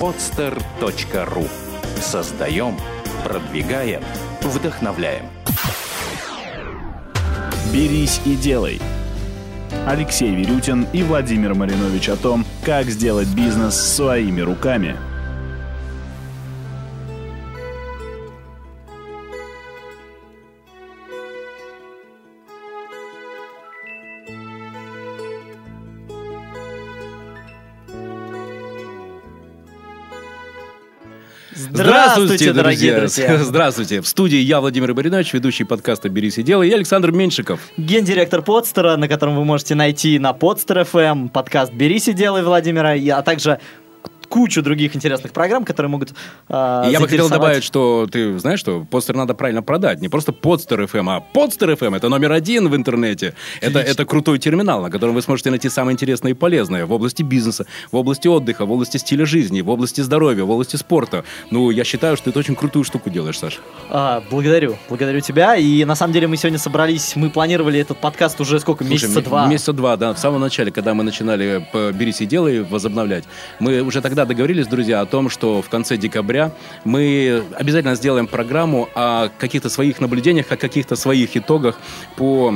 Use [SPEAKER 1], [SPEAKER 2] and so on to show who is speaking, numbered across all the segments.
[SPEAKER 1] podster.ru Создаем, продвигаем, вдохновляем.
[SPEAKER 2] «Берись и делай». Алексей Верютин и Владимир Маринович о том, как сделать бизнес своими руками –
[SPEAKER 3] Здравствуйте, дорогие друзья. Здравствуйте. В студии я, Владимир Баринович, ведущий подкаста «Берись и делай», и Александр Меньшиков.
[SPEAKER 4] Гендиректор Подстера, на котором вы можете найти на Подстер FM подкаст «Берись и делай» Владимира, а также кучу других интересных программ, которые могут
[SPEAKER 3] э, Я бы хотел добавить, что ты знаешь, что подстер надо правильно продать. Не просто подстер FM, а подстер FM. Это номер один в интернете. Это, это крутой терминал, на котором вы сможете найти самое интересное и полезное в области бизнеса, в области отдыха, в области стиля жизни, в области здоровья, в области спорта. Ну, я считаю, что ты очень крутую штуку делаешь, Саша.
[SPEAKER 4] А, благодарю. Благодарю тебя. И на самом деле мы сегодня собрались, мы планировали этот подкаст уже сколько? Слушай, месяца два?
[SPEAKER 3] Месяца два, да. В самом начале, когда мы начинали «Берись и делай» возобновлять, мы уже тогда договорились, друзья, о том, что в конце декабря мы обязательно сделаем программу о каких-то своих наблюдениях, о каких-то своих итогах по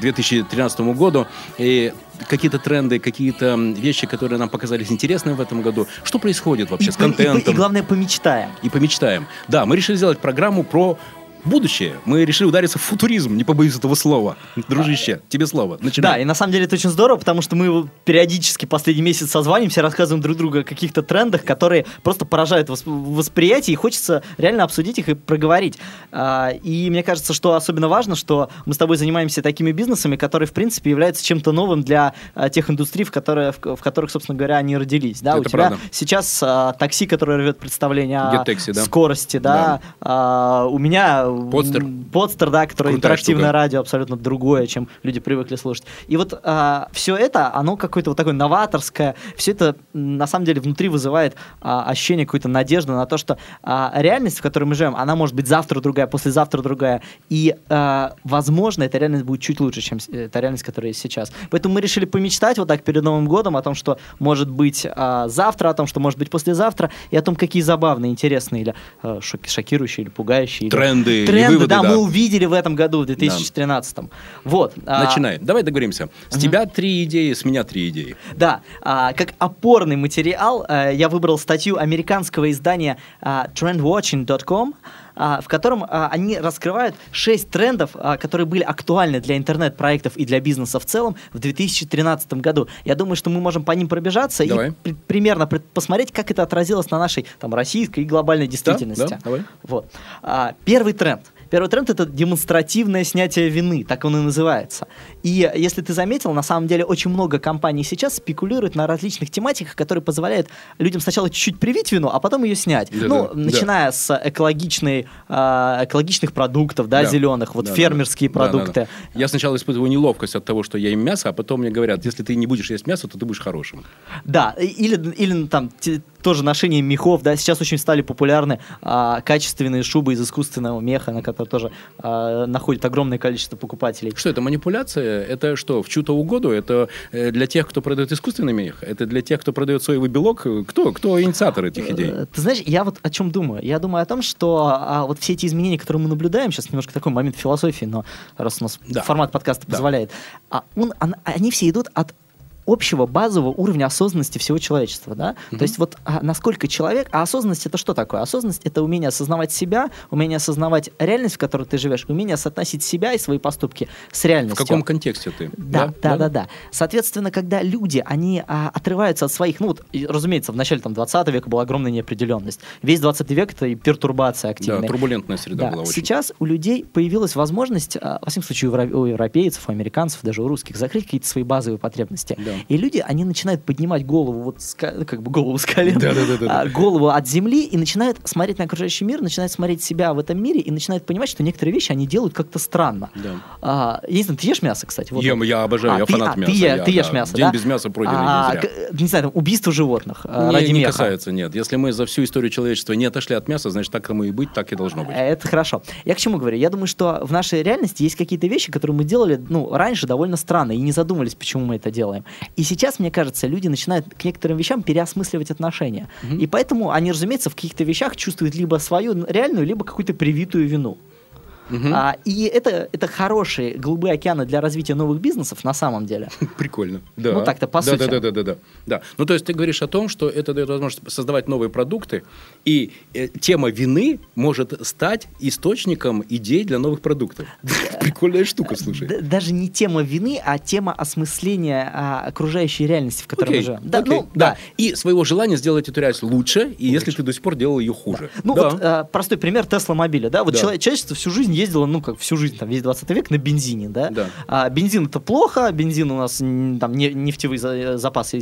[SPEAKER 3] 2013 э, году. И какие-то тренды, какие-то вещи, которые нам показались интересными в этом году. Что происходит вообще и, с контентом?
[SPEAKER 4] И, и, и главное, помечтаем.
[SPEAKER 3] И помечтаем. Да, мы решили сделать программу про будущее. Мы решили удариться в футуризм, не побоюсь этого слова. Дружище, тебе слово.
[SPEAKER 4] Начинай. Да, и на самом деле это очень здорово, потому что мы периодически последний месяц созванимся, рассказываем друг другу о каких-то трендах, которые просто поражают восприятие, и хочется реально обсудить их и проговорить. А, и мне кажется, что особенно важно, что мы с тобой занимаемся такими бизнесами, которые, в принципе, являются чем-то новым для а, тех индустрий, в, которые, в, которых, собственно говоря, они родились. Да, это у тебя правда. сейчас а, такси, которое рвет представление о да. скорости, да, да. у меня
[SPEAKER 3] Подстер.
[SPEAKER 4] Подстер, да, который Крутая интерактивное штука. радио, абсолютно другое, чем люди привыкли слушать. И вот а, все это, оно какое-то вот такое новаторское, все это на самом деле внутри вызывает а, ощущение какой-то надежды на то, что а, реальность, в которой мы живем, она может быть завтра другая, послезавтра другая. И, а, возможно, эта реальность будет чуть лучше, чем та реальность, которая есть сейчас. Поэтому мы решили помечтать вот так перед Новым годом о том, что может быть а, завтра, о том, что может быть послезавтра, и о том, какие забавные, интересные или а, шокирующие, или пугающие.
[SPEAKER 3] Тренды
[SPEAKER 4] тренды, выводы, да, да, мы увидели в этом году, в 2013. Да. Вот.
[SPEAKER 3] А, Начинай. Давай договоримся. С угу. тебя три идеи, с меня три идеи.
[SPEAKER 4] Да. А, как опорный материал а, я выбрал статью американского издания а, trendwatching.com, а, в котором а, они раскрывают шесть трендов, а, которые были актуальны для интернет-проектов и для бизнеса в целом в 2013 году. Я думаю, что мы можем по ним пробежаться давай. и при- примерно посмотреть, как это отразилось на нашей там, российской и глобальной действительности. Да, да, давай. Вот. Первый тренд – Первый тренд — это демонстративное снятие вины, так он и называется. И если ты заметил, на самом деле очень много компаний сейчас спекулируют на различных тематиках, которые позволяют людям сначала чуть-чуть привить вину, а потом ее снять. Да, ну, да, начиная да. с экологичной, э, экологичных продуктов, да, да. зеленых, вот да, фермерские да, продукты. Да,
[SPEAKER 3] да, да. Я сначала испытываю неловкость от того, что я ем мясо, а потом мне говорят, если ты не будешь есть мясо, то ты будешь хорошим.
[SPEAKER 4] Да, или, или там тоже ношение мехов, да, сейчас очень стали популярны а, качественные шубы из искусственного меха, на которые тоже а, находит огромное количество покупателей.
[SPEAKER 3] Что это, манипуляция? Это что, в чью-то угоду? Это э, для тех, кто продает искусственный мех? Это для тех, кто продает соевый белок? Кто? Кто инициатор этих идей? Э,
[SPEAKER 4] ты знаешь, я вот о чем думаю? Я думаю о том, что а, вот все эти изменения, которые мы наблюдаем, сейчас немножко такой момент философии, но раз у нас да. формат подкаста да. позволяет, а он, он, они все идут от общего базового уровня осознанности всего человечества, да? Mm-hmm. То есть вот а, насколько человек, а осознанность это что такое? Осознанность это умение осознавать себя, умение осознавать реальность, в которой ты живешь, умение соотносить себя и свои поступки с реальностью.
[SPEAKER 3] В каком контексте ты?
[SPEAKER 4] Да, да, да, да. да. Соответственно, когда люди, они а, отрываются от своих, ну вот, разумеется, в начале там 20 века была огромная неопределенность. Весь 20 век это и пертурбация активная.
[SPEAKER 3] Да, турбулентная среда да. была очень.
[SPEAKER 4] Сейчас у людей появилась возможность, а, во всяком случае, у европейцев, у американцев, даже у русских, закрыть какие-то свои базовые потребности. Да. И люди, они начинают поднимать голову, вот как бы голову с колен, да, да, да, а, голову от земли и начинают смотреть на окружающий мир, начинают смотреть себя в этом мире и начинают понимать, что некоторые вещи они делают как-то странно. Да. А, я не знаю, ты ешь мясо, кстати?
[SPEAKER 3] Вот Ем, я обожаю, а, я ты, фанат
[SPEAKER 4] а,
[SPEAKER 3] мяса.
[SPEAKER 4] Ты,
[SPEAKER 3] я,
[SPEAKER 4] ты ешь да. мясо,
[SPEAKER 3] День да? без мяса пройденный а, не
[SPEAKER 4] знаю, там, убийство животных
[SPEAKER 3] а, не, ради не меха. касается, нет. Если мы за всю историю человечества не отошли от мяса, значит, так ему и быть, так и должно быть.
[SPEAKER 4] Это хорошо. Я к чему говорю? Я думаю, что в нашей реальности есть какие-то вещи, которые мы делали, ну, раньше довольно странно, и не задумывались, почему мы это делаем. И сейчас, мне кажется, люди начинают к некоторым вещам переосмысливать отношения. И поэтому они, разумеется, в каких-то вещах чувствуют либо свою реальную, либо какую-то привитую вину. А, и это, это хорошие голубые океаны для развития новых бизнесов на самом деле.
[SPEAKER 3] Прикольно. Да.
[SPEAKER 4] Ну, так-то, по
[SPEAKER 3] да,
[SPEAKER 4] сути.
[SPEAKER 3] Да, да, да, да, да, да. Ну, то есть ты говоришь о том, что это дает возможность создавать новые продукты, и э, тема вины может стать источником идей для новых продуктов. Прикольная штука, слушай.
[SPEAKER 4] Даже не тема вины, а тема осмысления а, окружающей реальности, в которой мы живем. Да, ну,
[SPEAKER 3] да.
[SPEAKER 4] да.
[SPEAKER 3] И своего желания сделать эту реальность лучше, и если ты до сих пор делал ее хуже.
[SPEAKER 4] Ну
[SPEAKER 3] Да.
[SPEAKER 4] вот э, простой пример Тесла мобиля, да, вот
[SPEAKER 3] Да.
[SPEAKER 4] человечество всю жизнь ездило, ну как всю жизнь, там весь 20 век на бензине, да.
[SPEAKER 3] Да.
[SPEAKER 4] А, бензин это плохо, бензин у нас там не- нефтевые за- запасы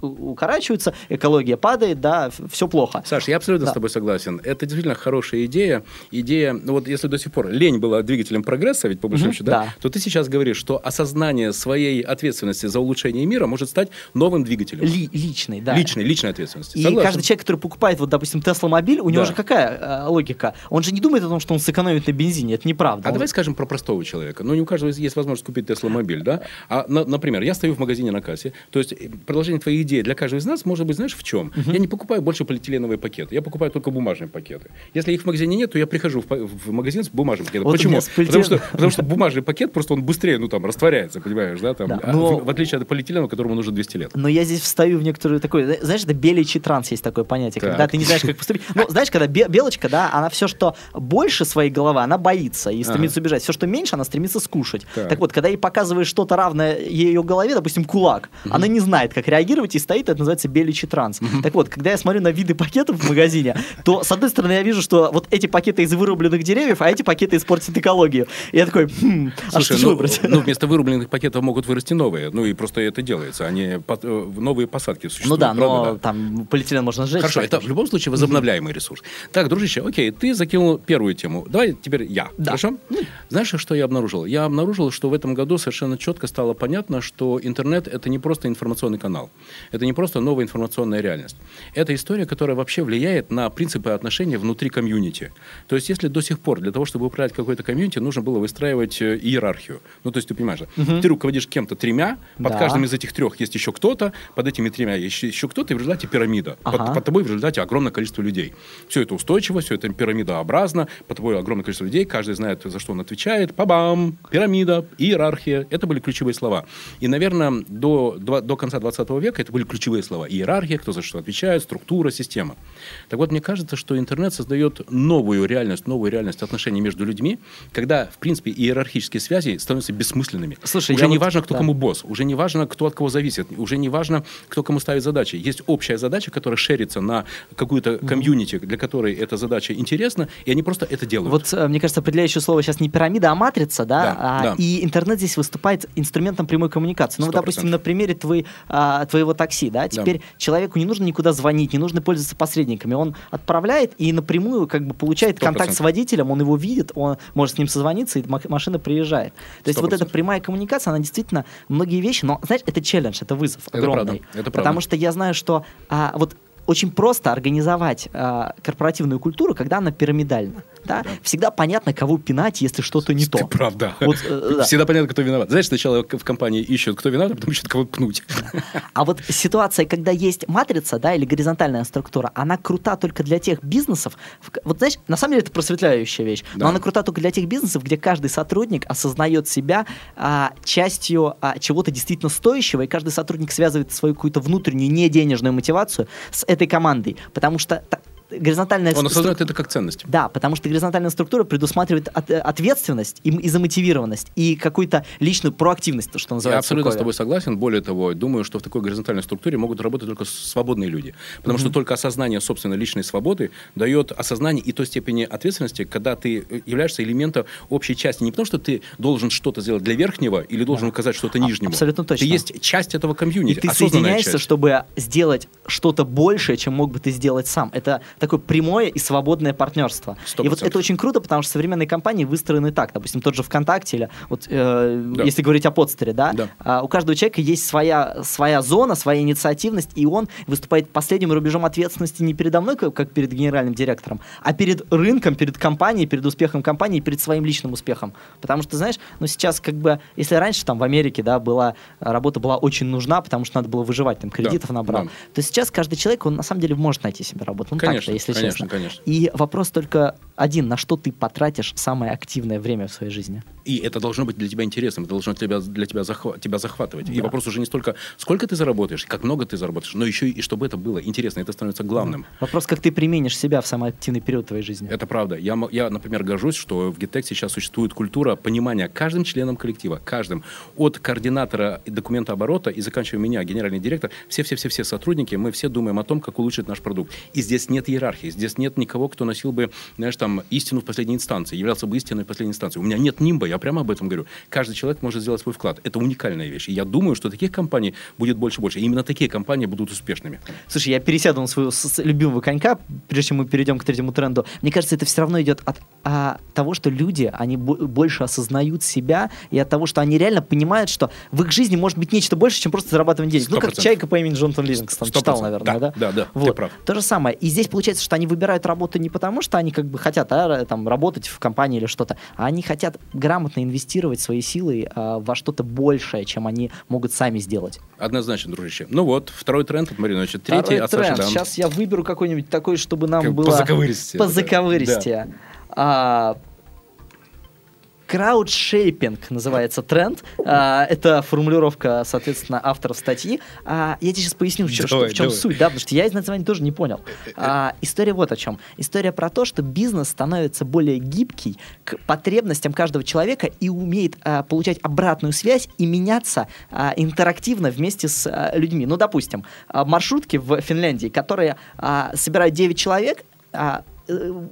[SPEAKER 4] укорачиваются, экология падает, да, все плохо.
[SPEAKER 3] Саш, я абсолютно
[SPEAKER 4] Да.
[SPEAKER 3] с тобой согласен. Это действительно хорошая идея. Идея, ну вот если до сих пор лень была двигателем прогресса, ведь по большому счету, да,
[SPEAKER 4] да.
[SPEAKER 3] то ты сейчас говоришь, что осознание своей ответственности за улучшение мира может стать новым двигателем.
[SPEAKER 4] Ли- личный, да.
[SPEAKER 3] Личной, личной ответственности.
[SPEAKER 4] И
[SPEAKER 3] Согласен.
[SPEAKER 4] каждый человек, который покупает, вот, допустим, Тесла мобиль, у него
[SPEAKER 3] Да.
[SPEAKER 4] же какая э, логика? Он же не думает о том, что он сэкономит на бензине. Это неправда.
[SPEAKER 3] А
[SPEAKER 4] Он-
[SPEAKER 3] давай скажем про простого человека. Ну, не у каждого есть- возможность купить Tesla мобиль, да? А, на- например, я стою в магазине на кассе. То есть э, продолжение твоей идеи для каждого из нас может быть, знаешь, в чем? Я не покупаю больше полиэтиленовые пакеты. Я покупаю только бумажные пакеты. Если их в магазине нет, то я прихожу в, в магазин с бумажным пакетом.
[SPEAKER 4] Вот
[SPEAKER 3] Почему?
[SPEAKER 4] с
[SPEAKER 3] Потому
[SPEAKER 4] полиэтилен-
[SPEAKER 3] что, потому что бумажный пакет просто он быстрее, ну, там, растворяется, понимаешь, да? Там,
[SPEAKER 4] Да,
[SPEAKER 3] а
[SPEAKER 4] но-
[SPEAKER 3] в, в отличие от полиэтилена, которому нужно 200 лет.
[SPEAKER 4] Но я здесь встаю в некоторую такую, знаешь, это беличий транс есть такое понятие,
[SPEAKER 3] Так.
[SPEAKER 4] когда ты не знаешь, как поступить. Ну, знаешь, когда бе- белочка, да, она все, что больше своей головы, она боится и стремится убежать. Все, что меньше, она стремится скушать.
[SPEAKER 3] Так.
[SPEAKER 4] Так, вот, когда ей показываешь что-то равное ее голове, допустим, кулак, она не знает, как реагировать и стоит, это называется беличий транс. Так вот, когда я смотрю на виды пакетов в магазине, то, с одной стороны, я вижу, что вот эти пакеты из вырубленных деревьев, а эти пакеты испортят экологию. И я такой, хм, а
[SPEAKER 3] Слушай,
[SPEAKER 4] что же
[SPEAKER 3] ну,
[SPEAKER 4] выбрать?
[SPEAKER 3] ну, вместо вырубленных пакетов могут вырасти новые. Ну, и просто это делается. Они под- э, новые посадки
[SPEAKER 4] Ну
[SPEAKER 3] существуют.
[SPEAKER 4] да,
[SPEAKER 3] правда,
[SPEAKER 4] но
[SPEAKER 3] да?
[SPEAKER 4] там полиэтилен можно сжечь.
[SPEAKER 3] Хорошо, это в любом случае возобновляемый ресурс. Так, дружище, окей, ты закинул первую тему. Давай теперь я.
[SPEAKER 4] Да.
[SPEAKER 3] Хорошо? Знаешь, что я обнаружил? Я обнаружил, что в этом году совершенно четко стало понятно, что интернет это не просто информационный канал. Это не просто новая информационная реальность. Это история, которая вообще влияет на принципы отношений внутри комьюнити. То есть, если до сих пор для того, чтобы управлять какой-то комьюнити, нужно было выстраивать э, иерархию. Ну, то есть, ты понимаешь, да? ты руководишь кем-то тремя, под
[SPEAKER 4] Да.
[SPEAKER 3] каждым из этих трех есть еще кто-то, под этими тремя есть еще кто-то, и в результате пирамида. Под-
[SPEAKER 4] Ага.
[SPEAKER 3] под тобой в результате огромное количество людей. Все это устойчиво, все это пирамидообразно, под тобой огромное количество людей, каждый знает, за что он отвечает. Па-бам! Пирамида, иерархия. Это были ключевые слова. И, наверное, до, до конца 20 века это были ключевые слова. Иерархия, кто за что отвечает, структура, система. Так вот, мне кажется, что интернет создает новую реальность, новую реальность отношений между людьми, когда, в принципе, иерархические связи становятся бессмысленными.
[SPEAKER 4] Слушай,
[SPEAKER 3] уже не
[SPEAKER 4] вот-
[SPEAKER 3] важно, кто
[SPEAKER 4] да.
[SPEAKER 3] кому босс, уже не важно, кто от кого зависит, уже не важно, кто кому ставит задачи. Есть общая задача, которая шерится на какую-то комьюнити, для которой эта задача интересна, и они просто это делают.
[SPEAKER 4] Вот, э, мне кажется, определяющее слово сейчас не пирамида, а матрица, да?
[SPEAKER 3] Да,
[SPEAKER 4] А,
[SPEAKER 3] да.
[SPEAKER 4] И интернет здесь выступает инструментом прямой коммуникации. Ну, вот, допустим, на примере твоей, а, твоего такси, да, теперь человеку не нужно никуда звонить, не нужно пользоваться посредниками. Он отправляет и напрямую как бы получает
[SPEAKER 3] Сто
[SPEAKER 4] контакт с водителем, он его видит, он может с ним созвониться, и ма- машина приезжает. То есть
[SPEAKER 3] Сто
[SPEAKER 4] вот эта прямая коммуникация, она действительно многие вещи, но, знаешь, это челлендж, это вызов
[SPEAKER 3] Это
[SPEAKER 4] огромный.
[SPEAKER 3] правда, это правда.
[SPEAKER 4] Потому что я знаю, что а, вот очень просто организовать а, корпоративную культуру, когда она пирамидальна. Да? Всегда понятно, кого пинать, если что-то не то.
[SPEAKER 3] Ты правда.
[SPEAKER 4] Вот, э, да.
[SPEAKER 3] Всегда понятно, кто виноват. Знаешь, сначала в компании ищут, кто виноват, а потом ищут, кого пнуть.
[SPEAKER 4] А вот ситуация, когда есть матрица, да, или горизонтальная структура, она крута только для тех бизнесов. Вот знаешь, на самом деле это просветляющая вещь,
[SPEAKER 3] Да.
[SPEAKER 4] но она крута только для тех бизнесов, где каждый сотрудник осознает себя а, частью а, чего-то действительно стоящего, и каждый сотрудник связывает свою какую-то внутреннюю неденежную мотивацию с этой командой, потому что горизонтальная
[SPEAKER 3] Он
[SPEAKER 4] струк-
[SPEAKER 3] осознает это как ценность.
[SPEAKER 4] Да, потому что горизонтальная структура предусматривает от- э, ответственность и, и замотивированность, и какую-то личную проактивность, то, что
[SPEAKER 3] Я
[SPEAKER 4] называется.
[SPEAKER 3] абсолютно
[SPEAKER 4] в
[SPEAKER 3] с тобой согласен. Более того, думаю, что в такой горизонтальной структуре могут работать только свободные люди. Потому что только осознание собственной личной свободы дает осознание и той степени ответственности, когда ты э, являешься элементом общей части. Не потому, что ты должен что-то сделать для верхнего или должен указать что-то
[SPEAKER 4] А-
[SPEAKER 3] нижнему.
[SPEAKER 4] абсолютно точно.
[SPEAKER 3] Ты есть часть этого
[SPEAKER 4] И
[SPEAKER 3] комьюнити,
[SPEAKER 4] ты
[SPEAKER 3] осознанная
[SPEAKER 4] соединяешься,
[SPEAKER 3] часть.
[SPEAKER 4] чтобы сделать что-то большее, чем мог бы ты сделать сам. Это такое прямое и свободное партнерство.
[SPEAKER 3] 100%.
[SPEAKER 4] И вот это очень круто, потому что современные компании выстроены так. Допустим, тот же ВКонтакте или вот э,
[SPEAKER 3] Да.
[SPEAKER 4] если говорить о подстере, да,
[SPEAKER 3] Да.
[SPEAKER 4] а, у каждого человека есть своя, своя зона, своя инициативность, и он выступает последним рубежом ответственности не передо мной, как, перед генеральным директором, а перед рынком, перед компанией, перед успехом компании, перед своим личным успехом. Потому что, знаешь, ну сейчас как бы, если раньше там в Америке, да, была, работа была очень нужна, потому что надо было выживать, там кредитов
[SPEAKER 3] Да,
[SPEAKER 4] набрал,
[SPEAKER 3] да.
[SPEAKER 4] то сейчас каждый человек, он на самом деле может найти себе работу. Ну
[SPEAKER 3] Конечно,
[SPEAKER 4] так-то, если
[SPEAKER 3] конечно,
[SPEAKER 4] честно.
[SPEAKER 3] конечно.
[SPEAKER 4] И вопрос только один, на что ты потратишь самое активное время в своей жизни?
[SPEAKER 3] И это должно быть для тебя интересным, это должно тебя, для тебя, захва- тебя захватывать. И
[SPEAKER 4] Да.
[SPEAKER 3] вопрос уже не столько, сколько ты заработаешь, как много ты заработаешь, но еще и чтобы это было интересно, это становится главным.
[SPEAKER 4] Вопрос, как ты применишь себя в самый активный период твоей жизни.
[SPEAKER 3] Это правда. Я, я, например, горжусь, что в GitTech сейчас существует культура понимания каждым членом коллектива, каждым, от координатора и документа оборота и заканчивая меня, генеральный директор, все-все-все-все сотрудники, мы все думаем о том, как улучшить наш продукт. И здесь нет иерархии, здесь нет никого, кто носил бы, знаешь, там, истину в последней инстанции, являлся бы истиной в последней инстанции. У меня нет нимба, я прямо об этом говорю. Каждый человек может сделать свой вклад. Это уникальная вещь. И я думаю, что таких компаний будет больше и больше. И именно такие компании будут успешными.
[SPEAKER 4] Слушай, я пересяду на своего любимого конька, прежде чем мы перейдем к третьему тренду. Мне кажется, это все равно идет от а, того, что люди, они бо- больше осознают себя, и от того, что они реально понимают, что в их жизни может быть нечто больше, чем просто зарабатывание денег. Ну,
[SPEAKER 3] Сто
[SPEAKER 4] как чайка по имени Джонатан Ливингстон.
[SPEAKER 3] Сто
[SPEAKER 4] Читал, наверное,
[SPEAKER 3] Да,
[SPEAKER 4] да?
[SPEAKER 3] да, да, ты
[SPEAKER 4] Вот.
[SPEAKER 3] прав.
[SPEAKER 4] То же самое. И здесь получается, что они выбирают работу не потому, что они как бы хотят а, там, работать в компании или что-то, а они хотят грамотно инвестировать свои силы а, во что-то большее, чем они могут сами сделать.
[SPEAKER 3] Однозначно, дружище. Ну вот, второй тренд от Мариновича. Третий
[SPEAKER 4] Второй
[SPEAKER 3] от Саши
[SPEAKER 4] тренд.
[SPEAKER 3] Дам.
[SPEAKER 4] Сейчас я выберу какой-нибудь такой, чтобы нам
[SPEAKER 3] Как
[SPEAKER 4] было...
[SPEAKER 3] позаковыристее, да.
[SPEAKER 4] Позаковыристее. А, Краудшейпинг называется тренд. А, это формулировка, соответственно, авторов статьи. А, я тебе сейчас поясню, в чё- что-
[SPEAKER 3] Давай,
[SPEAKER 4] в чем
[SPEAKER 3] давай.
[SPEAKER 4] суть, да, потому что я из названия тоже не понял. А, история вот о чем. История про то, что бизнес становится более гибкий к потребностям каждого человека и умеет а, получать обратную связь и меняться а, интерактивно вместе с а, людьми. Ну, допустим, а, маршрутки в Финляндии, которые а, собирают 9 человек, а,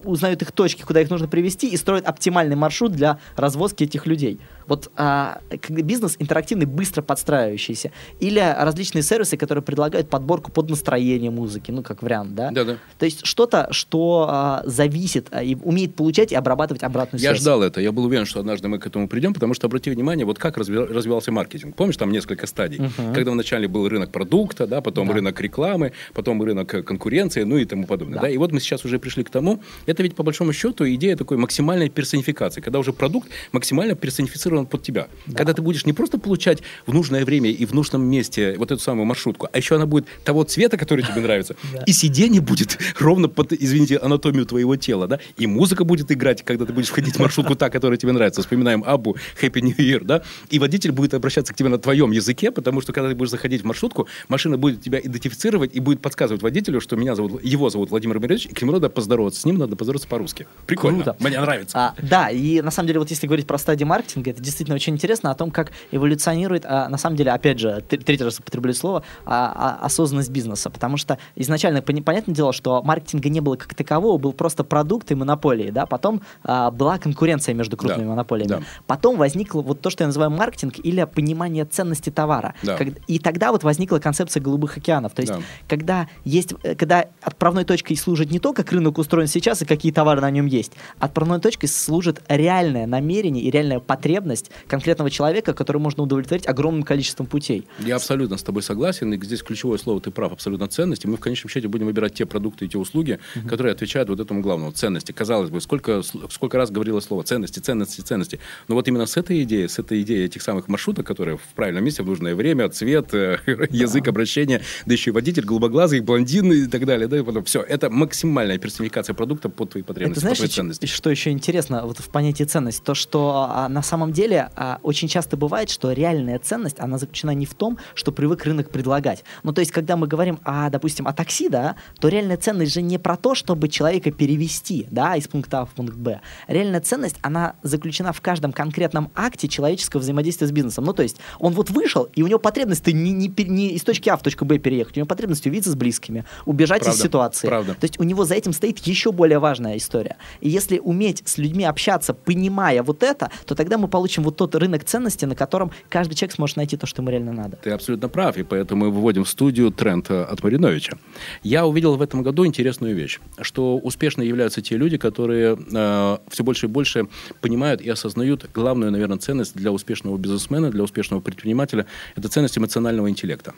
[SPEAKER 4] узнают их точки, куда их нужно привести, и строят оптимальный маршрут для развозки этих людей. Вот а, бизнес интерактивный, быстро подстраивающийся. Или различные сервисы, которые предлагают подборку под настроение музыки, ну, как вариант, да?
[SPEAKER 3] Да-да.
[SPEAKER 4] То есть что-то, что а, зависит а, и умеет получать и обрабатывать обратную
[SPEAKER 3] Я
[SPEAKER 4] связь.
[SPEAKER 3] ждал это. Я был уверен, что однажды мы к этому придем, потому что, обрати внимание, вот как разви- развивался маркетинг. Помнишь, там несколько стадий?
[SPEAKER 4] Мгм.
[SPEAKER 3] Когда вначале был рынок продукта, да, потом
[SPEAKER 4] Да.
[SPEAKER 3] рынок рекламы, потом рынок э, конкуренции, ну и тому подобное.
[SPEAKER 4] Да.
[SPEAKER 3] Да. И вот мы сейчас уже пришли к тому, это ведь по большому счету идея такой максимальной персонификации, когда уже продукт максимально персонифицирован под тебя. Когда ты будешь не просто получать в нужное время и в нужном месте вот эту самую маршрутку, а еще она будет того цвета, который тебе нравится,
[SPEAKER 4] Да.
[SPEAKER 3] и сиденье будет ровно под, извините, анатомию твоего тела, да, и музыка будет играть, когда ты будешь входить в маршрутку та, которая тебе нравится. Вспоминаем Абу, Happy New Year, да, и водитель будет обращаться к тебе на твоем языке, потому что когда ты будешь заходить в маршрутку, машина будет тебя идентифицировать и будет подсказывать водителю, что меня зовут, его зовут Владимир Борисович, и к нему надо поздороваться, с ним надо поздороваться по-русски. Прикольно.
[SPEAKER 4] Круто.
[SPEAKER 3] Мне нравится.
[SPEAKER 4] А, да, и на самом деле, вот если говорить про стадии маркетинга, это действительно очень интересно о том, как эволюционирует, а, на самом деле, опять же, третий раз употреблю слово, а, а, осознанность бизнеса. Потому что изначально, пони- понятное дело, что маркетинга не было как такового, был просто продукт и монополии, да, потом а, была конкуренция между крупными
[SPEAKER 3] Да,
[SPEAKER 4] монополиями.
[SPEAKER 3] да.
[SPEAKER 4] Потом возникло вот то, что я называю маркетинг или понимание ценности товара.
[SPEAKER 3] Да.
[SPEAKER 4] Как- и тогда вот возникла концепция голубых океанов. То есть,
[SPEAKER 3] Да.
[SPEAKER 4] когда есть, э, когда отправной точкой служит не то, как рынок устроен сейчас и какие товары на нем есть, отправной точкой служит реальное намерение и реальная потребность конкретного человека, который можно удовлетворить огромным количеством путей.
[SPEAKER 3] Я абсолютно с тобой согласен. И здесь ключевое слово, ты прав, абсолютно ценности. Мы в конечном счете будем выбирать те продукты и те услуги, которые отвечают вот этому главному. Ценности. Казалось бы, сколько, сколько раз говорилось слово ценности, ценности, ценности. Но вот именно с этой идеей, с этой идеей этих самых маршруток, которые в правильном месте, в нужное время, цвет, э, язык обращения, да еще и водитель, голубоглазый, блондин и так далее. Да, и потом все. Это максимальная персонификация продукта под твои потребности,
[SPEAKER 4] Это знаешь,
[SPEAKER 3] под твои ценности.
[SPEAKER 4] что еще интересно вот в понятии ценность? То, что а, на самом деле а, очень часто бывает, что реальная ценность, она заключена не в том, что привык рынок предлагать. Ну, то есть, когда мы говорим, о, допустим, о такси, да, то реальная ценность же не про то, чтобы человека перевести, да, из пункта А в пункт Б. Реальная ценность, она заключена в каждом конкретном акте человеческого взаимодействия с бизнесом. Ну, то есть, он вот вышел, и у него потребность не, не, не из точки А в точку Б переехать, у него потребность увидеться с близкими, убежать из
[SPEAKER 3] Правда,
[SPEAKER 4] ситуации.
[SPEAKER 3] правда.
[SPEAKER 4] То есть у него за этим стоит еще еще более важная история. И если уметь с людьми общаться, понимая вот это, то тогда мы получим вот тот рынок ценностей, на котором каждый человек сможет найти то, что ему реально надо.
[SPEAKER 3] Ты абсолютно прав, и поэтому мы выводим в студию тренд э, от Мариновича. Я увидел в этом году интересную вещь, что успешно являются те люди, которые э, все больше и больше понимают и осознают главную, наверное, ценность для успешного бизнесмена, для успешного предпринимателя. Это ценность эмоционального интеллекта.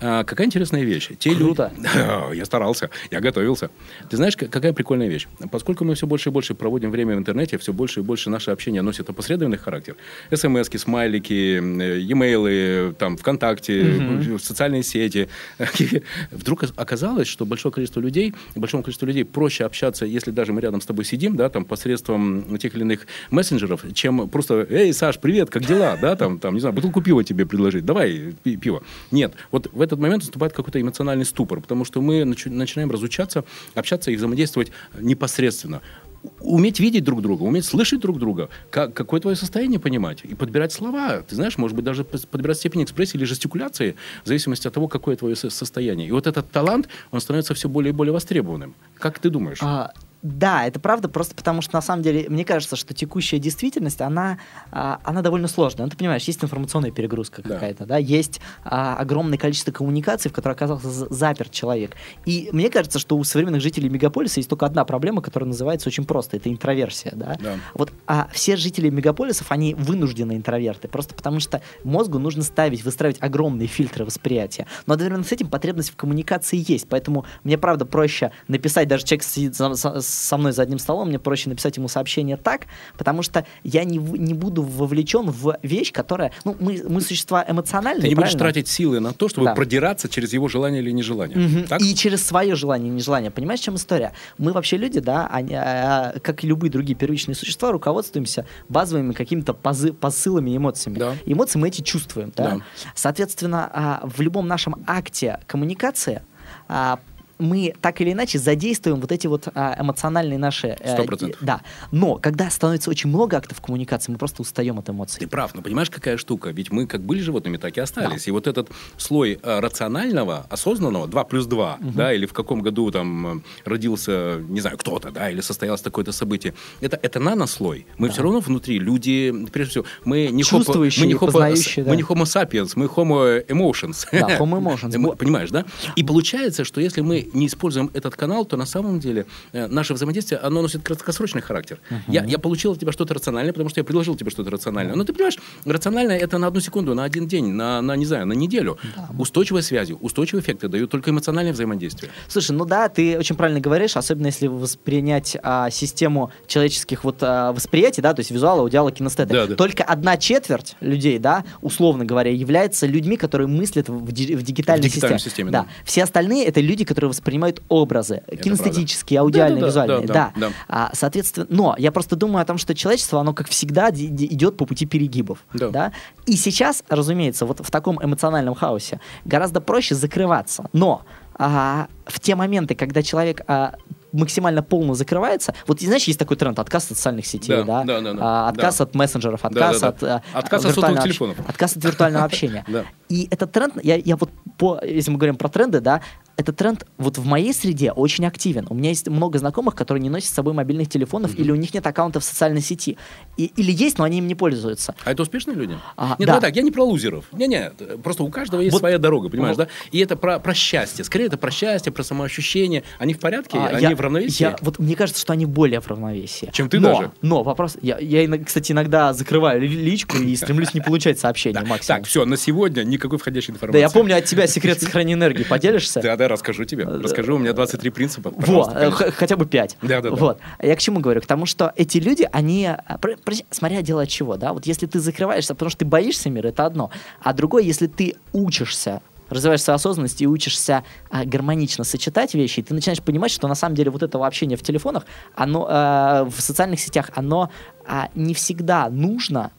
[SPEAKER 3] А, какая интересная вещь. Те
[SPEAKER 4] Круто.
[SPEAKER 3] Люди... Я старался, я готовился. Ты знаешь, какая прикольная вещь? Поскольку мы все больше и больше проводим время в интернете, все больше и больше наше общение носит опосредованный характер. СМСки, смайлики, э, e-mail, там, ВКонтакте, социальные сети. Вдруг оказалось, что большое количество людей, большому количеству людей проще общаться, если даже мы рядом с тобой сидим, да, там, посредством тех или иных мессенджеров, чем просто, эй, Саш, привет, как дела, да, там, там, не знаю, бутылку пива тебе предложить, давай пи- пиво. Нет, вот в этот момент наступает какой-то эмоциональный ступор, потому что мы нач- начинаем разучаться, общаться и взаимодействовать непосредственно. Уметь видеть друг друга, уметь слышать друг друга, как, какое твое состояние понимать и подбирать слова. Ты знаешь, может быть, даже подбирать степень экспрессии или жестикуляции, в зависимости от того, какое твое со- состояние. И вот этот талант, он становится все более и более востребованным. Как ты думаешь?
[SPEAKER 4] А, да, это правда, просто потому что на самом деле мне кажется, что текущая действительность, она, а, она довольно сложная. Ну, ты понимаешь, есть информационная перегрузка
[SPEAKER 3] Да.
[SPEAKER 4] какая-то, да, есть а, огромное количество коммуникаций, в которые оказался за- заперт человек. И мне кажется, что у современных жителей мегаполиса есть только одна проблема, которая называется очень просто, это интроверсия, да.
[SPEAKER 3] Да.
[SPEAKER 4] Вот а все жители мегаполисов, они вынуждены интроверты, просто потому что мозгу нужно ставить, выстраивать огромные фильтры восприятия. Но одновременно с этим потребность в коммуникации есть, поэтому мне, правда, проще написать, даже человек за- за- со мной за одним столом, мне проще написать ему сообщение так, потому что я не, не буду вовлечен в вещь, которая... Ну, мы, мы существа эмоциональные,
[SPEAKER 3] Ты не будешь
[SPEAKER 4] правильно?
[SPEAKER 3] тратить силы на то, чтобы
[SPEAKER 4] Да.
[SPEAKER 3] продираться через его желание или нежелание.
[SPEAKER 4] Мгм.
[SPEAKER 3] Так?
[SPEAKER 4] И через свое желание и нежелание. Понимаешь, в чем история? Мы вообще люди, да, они, а, как и любые другие первичные существа, руководствуемся базовыми какими-то позы- посылами и эмоциями.
[SPEAKER 3] Да.
[SPEAKER 4] Эмоции мы эти чувствуем, да.
[SPEAKER 3] Да.
[SPEAKER 4] Соответственно, а, в любом нашем акте коммуникации а, мы так или иначе задействуем вот эти вот а, эмоциональные наши... э,
[SPEAKER 3] Сто процентов.
[SPEAKER 4] Да. Но когда становится очень много актов коммуникации, мы просто устаем от эмоций.
[SPEAKER 3] Ты прав, но понимаешь, какая штука? Ведь мы как были животными, так и остались. И вот этот слой э, рационального, осознанного, 2 плюс 2, да, или в каком году там э, родился, не знаю, кто-то, да, или состоялось такое-то событие, это, это нанослой. Мы все равно внутри, люди, прежде всего, мы не homo-
[SPEAKER 4] Чувствующие,
[SPEAKER 3] мы не homo,
[SPEAKER 4] познающие,
[SPEAKER 3] мы
[SPEAKER 4] да.
[SPEAKER 3] не homo sapiens, мы homo emotions.
[SPEAKER 4] Да, homo emotions.
[SPEAKER 3] Понимаешь, да? И получается, что если мы не используем этот канал, то на самом деле э, наше взаимодействие, оно носит краткосрочный характер. Я, я получил от тебя что-то рациональное, потому что я предложил тебе что-то рациональное. Но ты понимаешь, рациональное это на одну секунду, на один день, на, на не знаю, на неделю. Устойчивые связи, устойчивые эффекты дают только эмоциональное взаимодействие.
[SPEAKER 4] Слушай, ну да, ты очень правильно говоришь, особенно если воспринять а, систему человеческих вот а, восприятий, да, то есть визуала, аудиала, кинестеты.
[SPEAKER 3] Да, да.
[SPEAKER 4] Только одна четверть людей, да, условно говоря, является людьми, которые мыслят в, ди- в дигитальной,
[SPEAKER 3] В дигитальной
[SPEAKER 4] системе.
[SPEAKER 3] системе,
[SPEAKER 4] да.
[SPEAKER 3] да.
[SPEAKER 4] Все остальные это люди, которые воспринимают образы, кинестетические, аудиальные,
[SPEAKER 3] Да-да-да,
[SPEAKER 4] визуальные, да.
[SPEAKER 3] да, да, да.
[SPEAKER 4] А, соответственно, но я просто думаю о том, что человечество, оно как всегда идет по пути перегибов,
[SPEAKER 3] Да.
[SPEAKER 4] да. И сейчас, разумеется, вот в таком эмоциональном хаосе гораздо проще закрываться. Но а, в те моменты, когда человек а, максимально полно закрывается, вот знаешь, есть такой тренд отказ от социальных сетей,
[SPEAKER 3] Да,
[SPEAKER 4] да,
[SPEAKER 3] да, да, да.
[SPEAKER 4] а, отказ
[SPEAKER 3] Да.
[SPEAKER 4] от мессенджеров, отказ
[SPEAKER 3] да.
[SPEAKER 4] от а,
[SPEAKER 3] Отказ от сотовых
[SPEAKER 4] виртуального
[SPEAKER 3] телефонов.
[SPEAKER 4] отказ от виртуального общения.
[SPEAKER 3] Да.
[SPEAKER 4] И этот тренд, я, я вот по, если мы говорим про тренды, да, этот тренд вот в моей среде очень активен. У меня есть много знакомых, которые не носят с собой мобильных телефонов, или у них нет аккаунтов в социальной сети. И- или есть, но они им не пользуются.
[SPEAKER 3] А это успешные люди?
[SPEAKER 4] А,
[SPEAKER 3] Нет,
[SPEAKER 4] да.
[SPEAKER 3] так, я не про лузеров. Не-не, просто у каждого есть
[SPEAKER 4] Вот-
[SPEAKER 3] своя дорога, понимаешь,
[SPEAKER 4] Вот.
[SPEAKER 3] да? И это про, про счастье. Скорее, это про счастье, про самоощущение. Они в порядке?
[SPEAKER 4] А,
[SPEAKER 3] Они
[SPEAKER 4] я-
[SPEAKER 3] в равновесии?
[SPEAKER 4] я- вот мне кажется, что они более в равновесии.
[SPEAKER 3] Чем ты
[SPEAKER 4] но,
[SPEAKER 3] даже?
[SPEAKER 4] Но вопрос... Я, я, кстати, иногда закрываю ли- личку и стремлюсь не получать сообщения
[SPEAKER 3] Да.
[SPEAKER 4] максимум.
[SPEAKER 3] Так, все, на сегодня никакой входящей
[SPEAKER 4] да,
[SPEAKER 3] информации.
[SPEAKER 4] я помню от тебя секрет сохранения энергии. Поделишься?
[SPEAKER 3] Да, да, расскажу тебе. Расскажу, у меня 23 принципа.
[SPEAKER 4] Во, э, хотя бы пять.
[SPEAKER 3] Да, да, да.
[SPEAKER 4] Вот. А Я к чему говорю? К тому, что эти люди, они, а, про- смотря дело от чего, да, вот если ты закрываешься, потому что ты боишься мира, это одно, а другое, если ты учишься развиваешь свою осознанность и учишься а, гармонично сочетать вещи, и ты начинаешь понимать, что на самом деле вот этого общения в телефонах, оно э, в социальных сетях, оно а, не всегда нужно,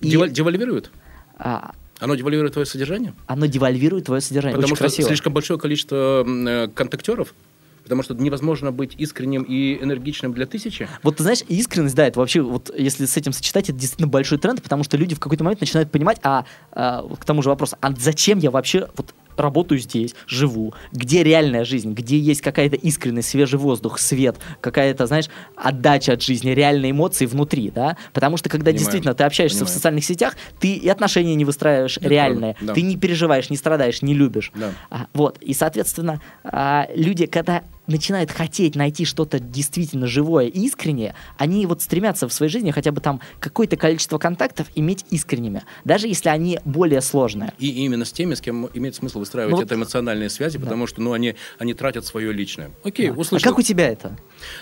[SPEAKER 4] и
[SPEAKER 3] Деваль- Девальвирует?
[SPEAKER 4] а,
[SPEAKER 3] Оно девальвирует твое содержание?
[SPEAKER 4] оно девальвирует твое содержание.
[SPEAKER 3] Потому
[SPEAKER 4] Очень
[SPEAKER 3] что
[SPEAKER 4] красиво.
[SPEAKER 3] слишком большое количество э, контактеров? Потому что невозможно быть искренним и энергичным для тысячи?
[SPEAKER 4] Вот ты знаешь, искренность, да, это вообще, вот если с этим сочетать, это действительно большой тренд, потому что люди в какой-то момент начинают понимать, а, а, к тому же вопрос, а зачем я вообще вот работаю здесь, живу, где реальная жизнь, где есть какая-то искренность, свежий воздух, свет, какая-то, знаешь, отдача от жизни, реальные эмоции внутри, да? Потому что когда
[SPEAKER 3] Понимаю.
[SPEAKER 4] действительно ты общаешься в
[SPEAKER 3] Понимаю.
[SPEAKER 4] социальных сетях, ты и отношения не выстраиваешь
[SPEAKER 3] Это
[SPEAKER 4] реальные,
[SPEAKER 3] да.
[SPEAKER 4] ты не переживаешь, не страдаешь, не любишь.
[SPEAKER 3] Да.
[SPEAKER 4] А, вот, и, соответственно, а, люди, когда начинают хотеть найти что-то действительно живое и искреннее, они вот стремятся в своей жизни хотя бы там какое-то количество контактов иметь искренними, даже если они более сложные.
[SPEAKER 3] И именно с теми, с кем имеет смысл выстраивать
[SPEAKER 4] Ну вот-
[SPEAKER 3] это эмоциональные связи, потому что, ну, они, они тратят свое личное. Окей, услышал.
[SPEAKER 4] А как у тебя это?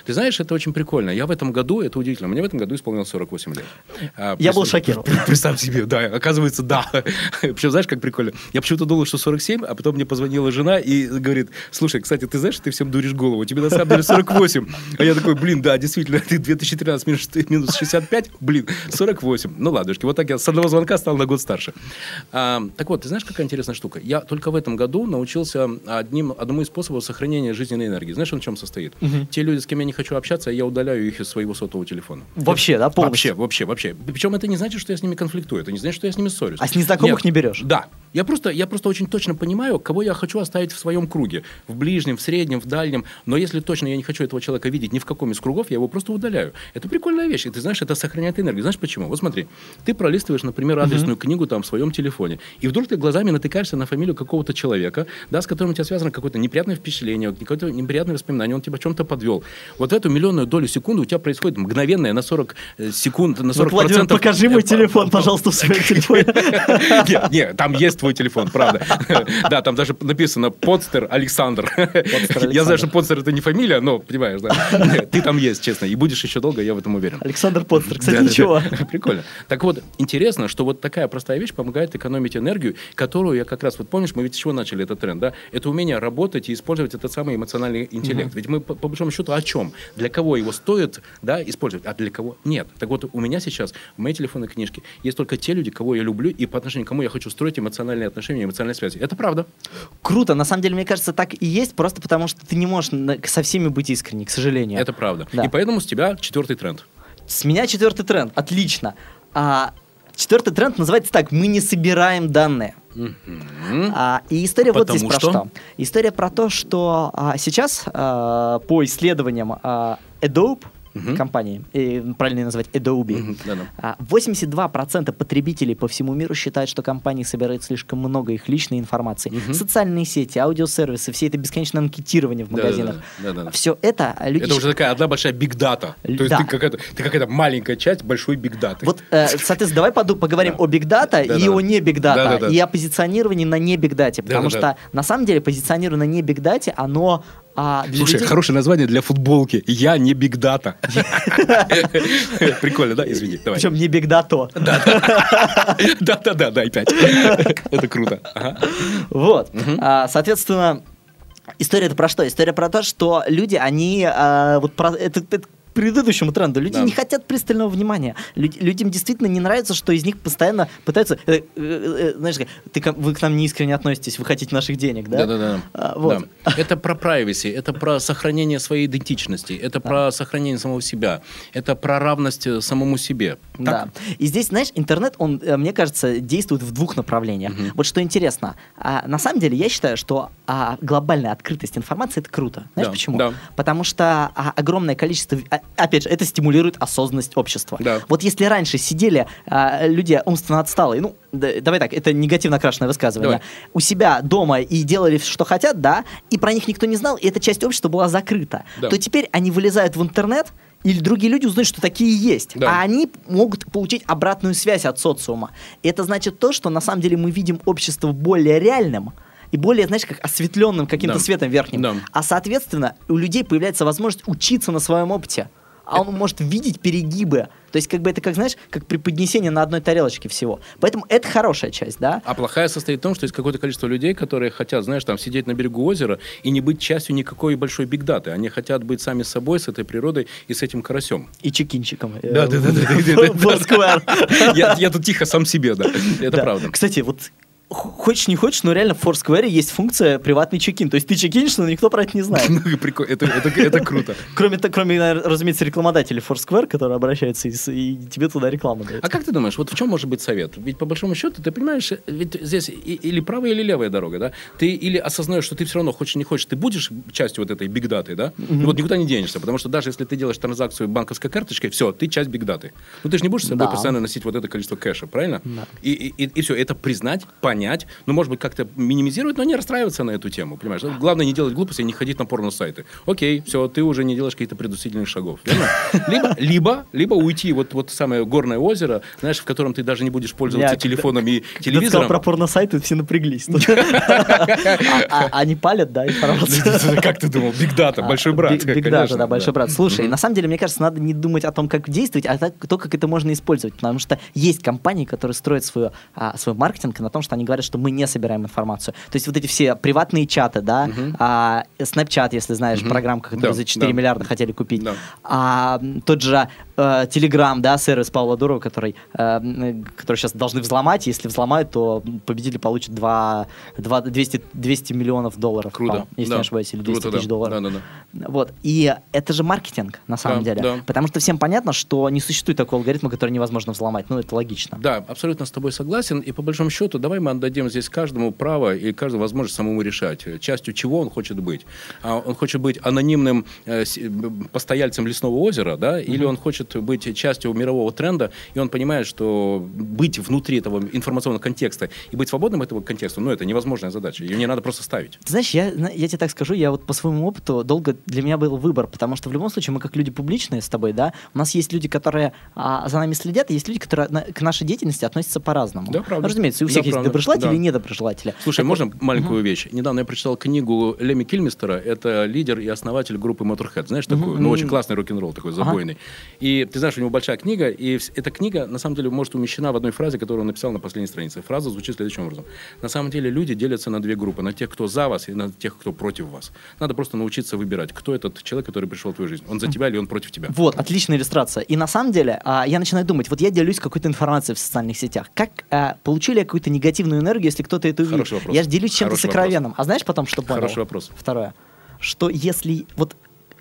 [SPEAKER 3] Ты знаешь, это очень прикольно. Я в этом году, это удивительно, мне в этом году исполнилось 48 лет. А,
[SPEAKER 4] Я был шокирован.
[SPEAKER 3] Представь себе, да, оказывается, да. Причем, знаешь, как прикольно? Я почему-то думал, что 47, а потом мне позвонила жена и говорит, слушай, кстати, ты знаешь, ты всем дуришь голову, тебе на самом деле 48. А я такой, блин, да, действительно, ты 2013 минус, минус 65, блин, 48. Ну, ладушки, вот так я с одного звонка стал на год старше. А, так вот, ты знаешь, какая интересная штука? Я только в этом году научился одним, одному из способов сохранения жизненной энергии. Знаешь, он в чем состоит? Те люди, с кем я не хочу общаться, я удаляю их из своего сотового телефона.
[SPEAKER 4] Вообще, да, полностью?
[SPEAKER 3] Вообще, вообще, вообще. Причем это не значит, что я с ними конфликтую, это не значит, что я с ними ссорюсь.
[SPEAKER 4] А с незнакомых
[SPEAKER 3] Нет.
[SPEAKER 4] не берешь?
[SPEAKER 3] Да. Я просто, я просто очень точно понимаю, кого я хочу оставить в своем круге. В ближнем, в среднем, в дальнем. Но если точно я не хочу этого человека видеть ни в каком из кругов, я его просто удаляю. Это прикольная вещь. И ты знаешь, это сохраняет энергию. Знаешь почему? Вот смотри. Ты пролистываешь, например, адресную книгу там в своем телефоне. И вдруг ты глазами натыкаешься на фамилию какого-то человека, да, с которым у тебя связано какое-то неприятное впечатление, какое-то неприятное воспоминание, он тебя чем-то подвел. Вот в эту миллионную долю секунды у тебя происходит мгновенное на 40 э, секунд, на 40
[SPEAKER 4] Вот, Владимир, покажи мой телефон, пожалуйста, в своем телефоне.
[SPEAKER 3] нет, нет, там есть твой телефон, правда. Да, там даже написано Подстер Александр. Я знаю, что Подстер это не фамилия, но, понимаешь, да. Ты там есть, честно, и будешь еще долго, я в этом уверен.
[SPEAKER 4] Александр Подстер, кстати, ничего.
[SPEAKER 3] Прикольно. Так вот, интересно, что вот такая простая вещь помогает экономить энергию, которую я как раз, вот помнишь, мы ведь с чего начали этот тренд, да? Это умение работать и использовать этот самый эмоциональный интеллект. Ведь мы, по большому счету, о чем? Для кого его стоит, да, использовать, а для кого нет. Так вот, у меня сейчас в моей телефонной книжке есть только те люди, кого я люблю и по отношению к кому я хочу строить эмоциональные отношения, эмоциональные связи. Это правда.
[SPEAKER 4] Круто, на самом деле, мне кажется, так и есть, просто потому что ты не можешь на- со всеми быть искренне, к сожалению.
[SPEAKER 3] Это правда.
[SPEAKER 4] Да.
[SPEAKER 3] И поэтому с тебя четвертый тренд.
[SPEAKER 4] С меня четвертый тренд, отлично. А, четвертый тренд называется так: мы не собираем данные. А, и история вот здесь
[SPEAKER 3] Потому
[SPEAKER 4] про
[SPEAKER 3] что?
[SPEAKER 4] что. История про то, что а, сейчас а, по исследованиям а, Adobe
[SPEAKER 3] Мгм.
[SPEAKER 4] компании, и правильно её назвать Adobe,
[SPEAKER 3] Мгм, да-да.
[SPEAKER 4] а, 82% потребителей по всему миру считают, что компании собирают слишком много их личной информации.
[SPEAKER 3] Мгм.
[SPEAKER 4] Социальные сети, аудиосервисы, все это бесконечное анкетирование в магазинах.
[SPEAKER 3] Да-да-да. Да-да-да.
[SPEAKER 4] Все это люди...
[SPEAKER 3] Это уже такая одна большая бигдата. То есть
[SPEAKER 4] Да.
[SPEAKER 3] ты какая-то, ты какая-то маленькая часть большой бигдаты.
[SPEAKER 4] Вот, э, соответственно, давай поду- поговорим
[SPEAKER 3] Да.
[SPEAKER 4] о бигдата
[SPEAKER 3] Да-да-да.
[SPEAKER 4] и о не бигдата,
[SPEAKER 3] Да-да-да.
[SPEAKER 4] и о позиционировании на не бигдате, потому
[SPEAKER 3] Да-да-да.
[SPEAKER 4] что на самом деле позиционирование на не бигдате, оно а, для
[SPEAKER 3] Слушай,
[SPEAKER 4] людей-
[SPEAKER 3] хорошее название для футболки. Я не бигдата. Прикольно, да? Извини, давай.
[SPEAKER 4] Причем не бигдато.
[SPEAKER 3] Да-да-да, дай пять. Это круто.
[SPEAKER 4] Вот. А, соответственно, история это про что? История про то, что люди, они а, вот про это, предыдущему тренду. Люди
[SPEAKER 3] Да.
[SPEAKER 4] не хотят пристального внимания. Люд- людям действительно не нравится, что из них постоянно пытаются... э, э, э, знаешь, ты, вы к нам не искренне относитесь, вы хотите наших денег, да?
[SPEAKER 3] Да-да-да.
[SPEAKER 4] А, вот.
[SPEAKER 3] Да. Это про privacy, это про сохранение своей идентичности, это про сохранение самого себя, это про равность э, самому себе. Так?
[SPEAKER 4] Да. И здесь, знаешь, интернет, он, э, мне кажется, действует в двух направлениях. Вот что интересно. а, на самом деле, я считаю, что а, глобальная открытость информации это круто. Знаешь
[SPEAKER 3] Да,
[SPEAKER 4] почему?
[SPEAKER 3] да.
[SPEAKER 4] Потому что а, огромное количество. а, опять же, это стимулирует осознанность общества.
[SPEAKER 3] Да.
[SPEAKER 4] Вот если раньше сидели а, люди умственно отсталые, ну, да- давай так, это негативно окрашенное высказывание,
[SPEAKER 3] Давай.
[SPEAKER 4] у себя дома и делали, что хотят, да, и про них никто не знал, и эта часть общества была закрыта,
[SPEAKER 3] Да.
[SPEAKER 4] то теперь они вылезают в интернет, или другие люди узнают, что такие есть.
[SPEAKER 3] Да.
[SPEAKER 4] А они могут получить обратную связь от социума. И это значит то, что на самом деле мы видим общество более реальным и более, знаешь, как осветленным каким-то
[SPEAKER 3] Да.
[SPEAKER 4] светом верхним.
[SPEAKER 3] Да.
[SPEAKER 4] А соответственно, у людей появляется возможность учиться на своем опыте. А он может видеть перегибы. То есть, как бы это, как знаешь, как преподнесение на одной тарелочке всего. Поэтому это хорошая часть, да?
[SPEAKER 3] А плохая состоит в том, что есть какое-то количество людей, которые хотят, знаешь, там сидеть на берегу озера и не быть частью никакой большой бигдаты. Они хотят быть сами собой, с этой природой и с этим карасем.
[SPEAKER 4] И чекинчиком. э,
[SPEAKER 3] Да-да-да-да.
[SPEAKER 4] в Foursquare.
[SPEAKER 3] Я, тут тихо сам себе, да. Это
[SPEAKER 4] Да.
[SPEAKER 3] правда.
[SPEAKER 4] Кстати, вот хочешь не хочешь, но реально в Foursquare есть функция приватный чекин. То есть ты чекинишь, но никто про это не знает.
[SPEAKER 3] Ну, прикольно, это, это, это круто.
[SPEAKER 4] Кроме, то- кроме, разумеется, рекламодателей Foursquare, которые обращаются и, и тебе туда рекламу дают.
[SPEAKER 3] А как ты думаешь, вот в чем может быть совет? Ведь по большому счету, ты понимаешь, ведь здесь и- или правая, или левая дорога, да? Ты или осознаешь, что ты все равно хочешь, не хочешь, ты будешь частью вот этой бигдаты, да? И вот никуда не денешься, потому что даже если ты делаешь транзакцию банковской карточкой, все, ты часть бигдаты. Ну ты же не будешь с собой постоянно носить вот это количество кэша, правильно?
[SPEAKER 4] Да.
[SPEAKER 3] И, и, все, это признать, понять, ну, может быть, как-то минимизировать, но не расстраиваться на эту тему, понимаешь? Главное не делать глупости и не ходить на порно-сайты. Окей, все, ты уже не делаешь каких-то предосудительных шагов, верно? Либо, либо, либо уйти вот, вот самое горное озеро, знаешь, в котором ты даже не будешь пользоваться
[SPEAKER 4] Я-
[SPEAKER 3] телефоном и
[SPEAKER 4] Когда ты сказал
[SPEAKER 3] телевизором.
[SPEAKER 4] про порносайты, все напряглись. А- а- Они палят, да, информацию.
[SPEAKER 3] Как ты думал? Big data, большой брат.
[SPEAKER 4] Big Data, да, большой брат. Слушай, на самом деле, мне кажется, надо не думать о том, как действовать, а то, как это можно использовать. Потому что есть компании, которые строят а, свой маркетинг на том, что они говорят, что мы не собираем информацию. То есть вот эти все приватные чаты, да, а, Snapchat, если знаешь, программка, которую
[SPEAKER 3] Да,
[SPEAKER 4] за 4
[SPEAKER 3] да.
[SPEAKER 4] миллиарда хотели купить.
[SPEAKER 3] Да.
[SPEAKER 4] А, тот же э, Telegram, да, сервис Павла Дурова, который, э, который сейчас должны взломать. Если взломают, то победитель получит 2, 2, 200, 200 миллионов долларов.
[SPEAKER 3] Круто.
[SPEAKER 4] Если
[SPEAKER 3] да.
[SPEAKER 4] не ошибаюсь, или 200
[SPEAKER 3] Круто,
[SPEAKER 4] тысяч
[SPEAKER 3] да.
[SPEAKER 4] долларов.
[SPEAKER 3] Да, да, да.
[SPEAKER 4] Вот. И это же маркетинг, на самом
[SPEAKER 3] Да,
[SPEAKER 4] деле.
[SPEAKER 3] да.
[SPEAKER 4] Потому что всем понятно, что не существует такого алгоритма, который невозможно взломать. Ну, это логично.
[SPEAKER 3] Да, абсолютно с тобой согласен. И по большому счету, давай мы отдадим здесь каждому право и каждому возможность самому решать, э, частью чего он хочет быть. А Он хочет быть анонимным э, э, постояльцем лесного озера, да, или он хочет быть частью мирового тренда, и он понимает, что быть внутри этого информационного контекста и быть свободным этого контекста, ну, это невозможная задача. Ее не надо просто ставить.
[SPEAKER 4] Ты знаешь, я, я тебе так скажу, я вот по своему опыту долго для меня был выбор, потому что в любом случае мы как люди публичные с тобой, да, у нас есть люди, которые а, за нами следят, и есть люди, которые на- к нашей деятельности относятся по-разному.
[SPEAKER 3] Да, правда.
[SPEAKER 4] Ну, разумеется, и у
[SPEAKER 3] Да,
[SPEAKER 4] всех есть
[SPEAKER 3] правда.
[SPEAKER 4] доброжелатели
[SPEAKER 3] Да.
[SPEAKER 4] и недоброжелатели.
[SPEAKER 3] Слушай,
[SPEAKER 4] Так
[SPEAKER 3] можно
[SPEAKER 4] вот,
[SPEAKER 3] маленькую вещь? Недавно я прочитал книгу Леми Кильмистера. Это лидер и основатель группы Motorhead. Знаешь такую? Ну, очень классный рок-н-ролл такой,
[SPEAKER 4] Ага.
[SPEAKER 3] забойный. И ты знаешь, у него большая книга, и эта книга, на самом деле, может умещена в одной фразе, которую он написал на последней странице. Фраза звучит следующим образом. На самом деле люди делятся на две группы. На тех, кто за вас, и на тех, кто против вас. Надо просто научиться выбирать, кто этот человек, который пришел в твою жизнь. Он за тебя или он против тебя.
[SPEAKER 4] Вот, отличная иллюстрация. И на самом деле, а, я начинаю думать, вот я делюсь какой-то информацией в социальных сетях. Как а, получу ли я какую-то негативную энергию, если кто-то это увидит?
[SPEAKER 3] Хороший вопрос.
[SPEAKER 4] Я же делюсь чем-то
[SPEAKER 3] Хороший
[SPEAKER 4] сокровенным. А знаешь потом, что понял?
[SPEAKER 3] Хороший вопрос.
[SPEAKER 4] Второе. Что если... Вот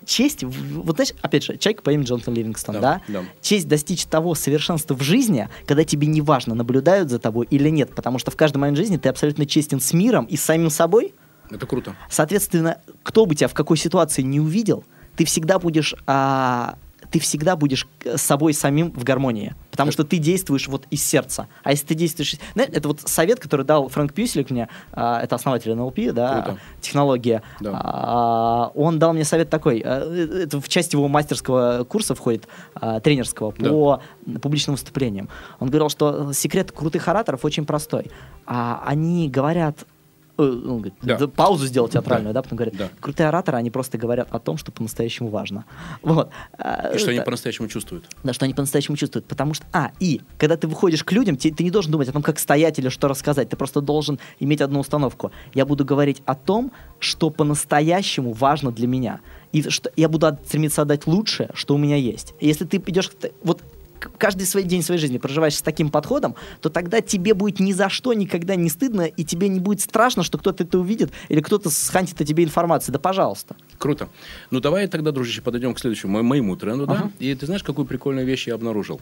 [SPEAKER 4] честь, вот знаешь, опять же, человек по имени Джонатан Ливингстон,
[SPEAKER 3] Да,
[SPEAKER 4] да,
[SPEAKER 3] да.
[SPEAKER 4] Честь достичь того совершенства в жизни, когда тебе не важно, наблюдают за тобой или нет, потому что в каждый момент жизни ты абсолютно честен с миром и с самим собой,
[SPEAKER 3] Это круто.
[SPEAKER 4] Соответственно, кто бы тебя в какой ситуации не увидел, ты всегда будешь, а, ты всегда будешь с собой самим в гармонии, потому что ты действуешь вот из сердца. А если ты действуешь, это вот совет, который дал Фрэнк Пьюселик мне, а, это основатель НЛП, да,
[SPEAKER 3] Круто.
[SPEAKER 4] технология.
[SPEAKER 3] Да.
[SPEAKER 4] А, он дал мне совет такой, а, это в часть его мастерского курса входит а, тренерского
[SPEAKER 3] Да.
[SPEAKER 4] по публичным выступлениям. Он говорил, что секрет крутых ораторов очень простой. А, они говорят э, он говорит,
[SPEAKER 3] Да.
[SPEAKER 4] «Да, паузу сделал театральную,
[SPEAKER 3] Да.
[SPEAKER 4] да, потом говорят,
[SPEAKER 3] Да.
[SPEAKER 4] крутые ораторы, они просто говорят о том, что по-настоящему важно. Вот. А,
[SPEAKER 3] И что они по-настоящему чувствуют.
[SPEAKER 4] да, что они по-настоящему чувствуют. Потому что, а, и, когда ты выходишь к людям, те- ты не должен думать о том, как стоять или что рассказать. Ты просто должен иметь одну установку. Я буду говорить о том, что по-настоящему важно для меня. И что я буду стремиться отдать лучшее, что у меня есть. И если ты идешь, вот каждый свой день своей жизни проживаешь с таким подходом, то тогда тебе будет ни за что никогда не стыдно, и тебе не будет страшно, что кто-то это увидит, или кто-то схантит о тебе информацию. Да пожалуйста.
[SPEAKER 3] Круто. Ну, давай тогда, дружище, подойдем к следующему, мо- моему тренду, да? И ты знаешь, какую прикольную вещь я обнаружил?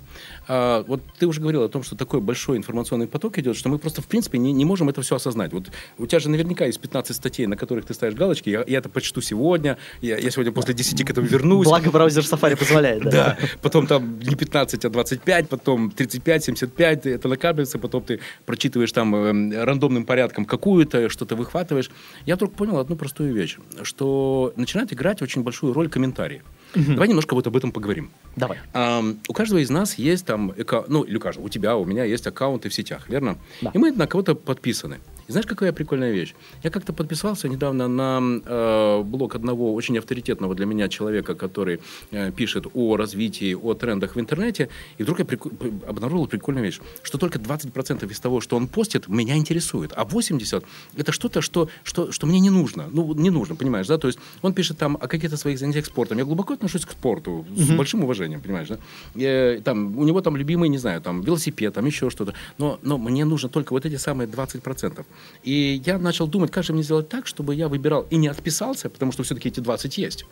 [SPEAKER 3] А, вот ты уже говорил о том, что такой большой информационный поток идет, что мы просто, в принципе, не, не можем это все осознать. Вот у тебя же наверняка есть 15 статей, на которых ты ставишь галочки. Я, я это почту сегодня, я, я сегодня после 10 к этому вернусь.
[SPEAKER 4] Благо браузер Safari позволяет. Да.
[SPEAKER 3] Да, потом там не 15, а 25, потом 35, 75, это накапливается, потом ты прочитываешь там э, рандомным порядком какую-то, что-то выхватываешь. Я вдруг понял одну простую вещь, что начинает играть очень большую роль комментарии. Давай немножко вот об этом поговорим.
[SPEAKER 4] Давай.
[SPEAKER 3] Ам, у каждого из нас есть там, эка- ну, или у каждого, у тебя, у меня есть аккаунты в сетях, верно?
[SPEAKER 4] Да.
[SPEAKER 3] И мы на кого-то подписаны. И знаешь, какая прикольная вещь? Я как-то подписался недавно на э, блог одного очень авторитетного для меня человека, который э, пишет о развитии, о трендах в интернете, и вдруг я прику- обнаружил прикольную вещь, что только 20% из того, что он постит, меня интересует, а 80% это что-то, что, что, что мне не нужно. Ну, не нужно, понимаешь, да? То есть он пишет там о каких-то своих занятиях спортом. Я глубоко отношусь к спорту, с большим уважением, понимаешь, да? Я, там, у него там любимый, не знаю, там, велосипед, там еще что-то. Но, но мне нужно только вот эти самые 20%. И я начал думать, как же мне сделать так, чтобы я выбирал и не отписался, потому что все-таки эти 20 есть,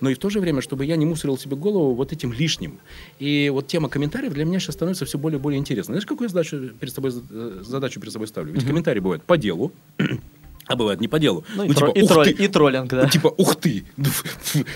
[SPEAKER 3] но и в то же время, чтобы я не мусорил себе голову вот этим лишним. И вот тема комментариев для меня сейчас становится все более и более интересной. Знаешь, какую задачу перед собой, э, задачу перед собой ставлю? Ведь комментарии бывают по делу, а бывает не по делу.
[SPEAKER 4] Ну, и, тро-
[SPEAKER 3] типа,
[SPEAKER 4] и
[SPEAKER 3] «Ух
[SPEAKER 4] тролль-
[SPEAKER 3] ты!»
[SPEAKER 4] и троллинг, да.
[SPEAKER 3] Ну, типа, ух ты!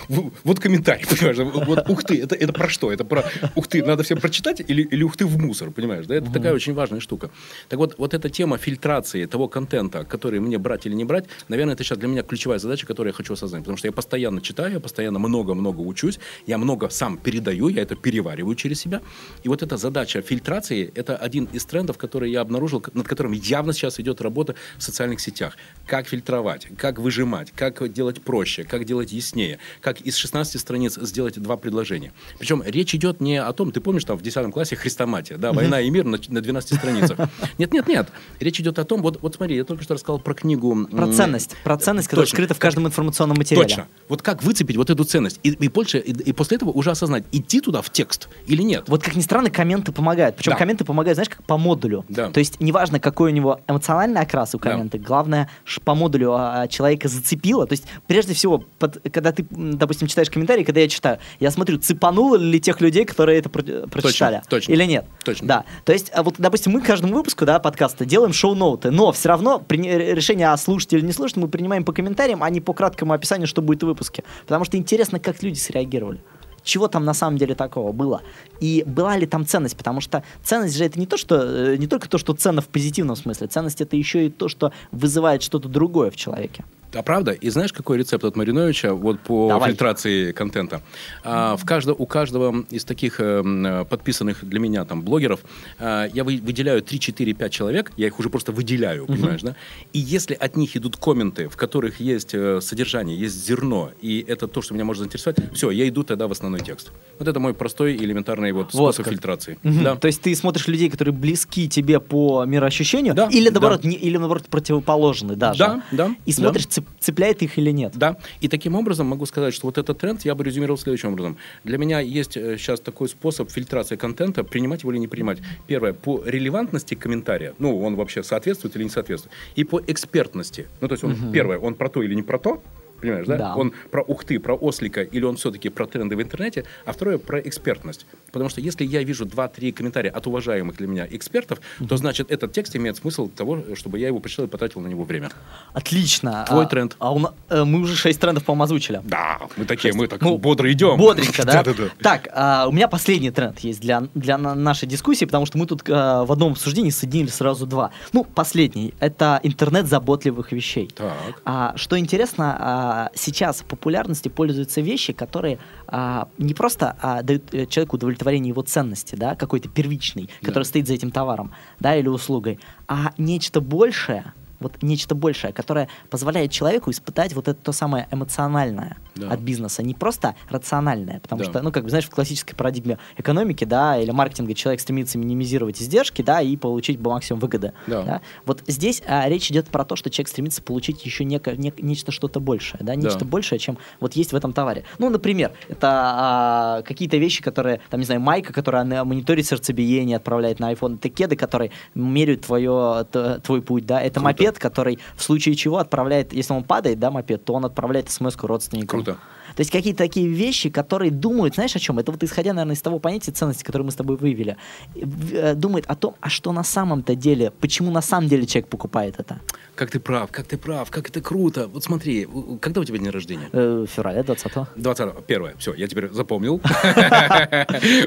[SPEAKER 3] Ну, Вот комментарий, понимаешь? Вот ух ты, это, это про что? Это про ух ты, надо всем прочитать или, или ух ты в мусор, понимаешь? Да? Это такая очень важная штука. Так вот, вот эта тема фильтрации того контента, который мне брать или не брать, наверное, это сейчас для меня ключевая задача, которую я хочу осознать. Потому что я постоянно читаю, я постоянно много-много учусь, я много сам передаю, я это перевариваю через себя. И вот эта задача фильтрации, это один из трендов, который я обнаружил, над которым явно сейчас идет работа в социальных сетях. Как фильтровать, как выжимать, как делать проще, как делать яснее, как из 16 страниц сделать два предложения. Причем речь идет не о том, ты помнишь, там в 10 классе хрестоматия, да, «Война и мир» на, на 12 страницах. Нет, нет, нет. Речь идет о том, вот, вот смотри, я только что рассказал про книгу...
[SPEAKER 4] Про ценность. Про ценность, которая
[SPEAKER 3] Точно.
[SPEAKER 4] скрыта в каждом информационном материале.
[SPEAKER 3] Точно. Вот как выцепить вот эту ценность? И, и, больше, и, и после этого уже осознать, идти туда в текст или нет.
[SPEAKER 4] Вот как ни странно, комменты помогают. Причем
[SPEAKER 3] Да.
[SPEAKER 4] комменты помогают, знаешь, как по модулю.
[SPEAKER 3] Да.
[SPEAKER 4] То есть неважно, какой у него эмоциональный окрас у
[SPEAKER 3] Да.
[SPEAKER 4] коммента, главное, ш- по модулю а, человека зацепило. То есть прежде всего, под- когда ты, допустим, читаешь комментарии, когда я читаю, я смотрю, цепануло ли тех людей, которые это про- прочитали.
[SPEAKER 3] точно.
[SPEAKER 4] Или нет.
[SPEAKER 3] Точно.
[SPEAKER 4] Да. То есть, а вот, допустим, мы к каждому выпуску да, подкаста делаем шоу-ноуты, но все равно при- решение о слушать или не слушать мы принимаем по комментариям, а не по краткому описанию, что будет в выпуске. Потому что интересно, как люди среагировали. Чего там на самом деле такого было? И была ли там ценность? Потому что ценность же это не то, что э, не только то, что ценно в позитивном смысле. Ценность это еще и то, что вызывает что-то другое в человеке.
[SPEAKER 3] А правда? И знаешь, какой рецепт от Мариновича вот по
[SPEAKER 4] Давай.
[SPEAKER 3] фильтрации контента? А, в каждо, у каждого из таких э, м, подписанных для меня там блогеров а, я вы- выделяю 3, 4, 5 человек, я их уже просто выделяю, понимаешь, да? И если от них идут комменты, в которых есть э, содержание, есть зерно, и это то, что меня может заинтересовать, все, я иду тогда в основной текст. Вот это мой простой элементарный вот
[SPEAKER 4] Вот
[SPEAKER 3] способ
[SPEAKER 4] как.
[SPEAKER 3] фильтрации.
[SPEAKER 4] Мгм.
[SPEAKER 3] Да.
[SPEAKER 4] То есть ты смотришь людей, которые близки тебе по мироощущению,
[SPEAKER 3] Да,
[SPEAKER 4] или наоборот,
[SPEAKER 3] да.
[SPEAKER 4] не- или наоборот противоположны даже.
[SPEAKER 3] Да, да,
[SPEAKER 4] И
[SPEAKER 3] да.
[SPEAKER 4] Цеп- цепляет их или нет.
[SPEAKER 3] Да, и таким образом могу сказать, что вот этот тренд я бы резюмировал следующим образом. Для меня есть э, сейчас такой способ фильтрации контента, принимать его или не принимать. Первое, по релевантности комментария, ну, он вообще соответствует или не соответствует, и по экспертности. Ну, то есть, он, первое, он про то или не про то, Понимаешь, да?
[SPEAKER 4] Да.
[SPEAKER 3] Он про ухты, про ослика, или он все-таки про тренды в интернете, а второе про экспертность. Потому что если я вижу 2-3 комментария от уважаемых для меня экспертов, то значит этот текст имеет смысл того, чтобы я его прочитал и потратил на него время.
[SPEAKER 4] Отлично.
[SPEAKER 3] Твой
[SPEAKER 4] А-
[SPEAKER 3] тренд.
[SPEAKER 4] А у э, мы уже 6 трендов, по-моему, озвучили.
[SPEAKER 3] Да, мы такие, мы так
[SPEAKER 4] Ну,
[SPEAKER 3] бодро идем.
[SPEAKER 4] Бодренько, да?
[SPEAKER 3] Да-да-да.
[SPEAKER 4] Так, а, у меня последний тренд есть для, для на- нашей дискуссии, потому что мы тут а, в одном обсуждении соединили сразу два. Ну, последний. Это интернет заботливых вещей.
[SPEAKER 3] Так.
[SPEAKER 4] А, что интересно, а, сейчас популярности пользуются вещи, которые а, не просто а, дают э, человеку удовлетворение его ценности, да, какой-то первичный, который стоит за этим товаром, да, или услугой, а нечто большее, вот нечто большее, которое позволяет человеку испытать вот это то самое эмоциональное
[SPEAKER 3] Да.
[SPEAKER 4] от бизнеса, не просто рациональное, потому
[SPEAKER 3] Да.
[SPEAKER 4] что, ну, как бы, знаешь, в классической парадигме экономики, да, или маркетинга человек стремится минимизировать издержки, да, и получить максимум выгоды.
[SPEAKER 3] Да.
[SPEAKER 4] Вот здесь а, речь идет про то, что человек стремится получить еще неко- нек- нечто что-то большее, да, нечто
[SPEAKER 3] Да.
[SPEAKER 4] большее, чем вот есть в этом товаре. Ну, например, это а, какие-то вещи, которые, там, не знаю, майка, которая на- мониторит сердцебиение, отправляет на iPhone, это кеды, которые меряют твое, твой путь, да, это
[SPEAKER 3] Круто.
[SPEAKER 4] мопед, который в случае чего отправляет, если он падает, да, мопед, то он отправляет смс родственникам.
[SPEAKER 3] Круто.
[SPEAKER 4] То есть какие-то такие вещи, которые думают, знаешь, о чем? Это вот исходя, наверное, из того понятия ценности, которое мы с тобой выявили, в- э, думает о том, а что на самом-то деле, почему на самом деле человек покупает это.
[SPEAKER 3] Как ты прав, как ты прав, как это круто. Вот смотри, когда у тебя день рождения?
[SPEAKER 4] Э, февраля 20
[SPEAKER 3] 20 первое, все, я теперь запомнил.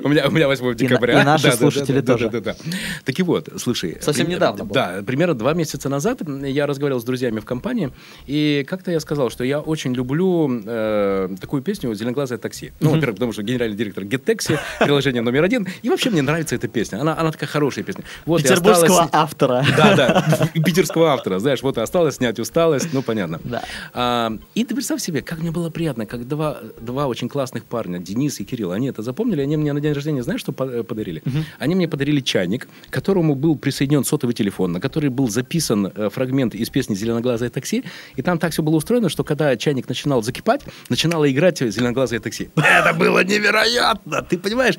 [SPEAKER 3] У меня, у меня 8 декабря.
[SPEAKER 4] и наши слушатели тоже.
[SPEAKER 3] Так и вот, слушай.
[SPEAKER 4] Совсем недавно.
[SPEAKER 3] Да, примерно два месяца назад я разговаривал с друзьями в компании, и как-то я сказал, что я очень люблю э, такую песню «Зеленоглазое такси». Ну, во-первых, потому что генеральный директор GetTaxi, приложение номер один. И вообще мне нравится эта песня. Она, она такая хорошая песня. Вот,
[SPEAKER 4] Петербургского
[SPEAKER 3] осталось-
[SPEAKER 4] автора.
[SPEAKER 3] Да, да, питерского автора, знаешь, вот и осталось снять усталость, ну, понятно.
[SPEAKER 4] Да.
[SPEAKER 3] А, и ты представь себе, как мне было приятно, как два, два очень классных парня, Денис и Кирилл, они это запомнили, они мне на день рождения, знаешь, что по- подарили? Они мне подарили чайник, к которому был присоединен сотовый телефон, на который был записан э, фрагмент из песни «Зеленоглазое такси», и там так все было устроено, что когда чайник начинал закипать, начинало играть «Зеленоглазое такси». Это было невероятно, ты понимаешь?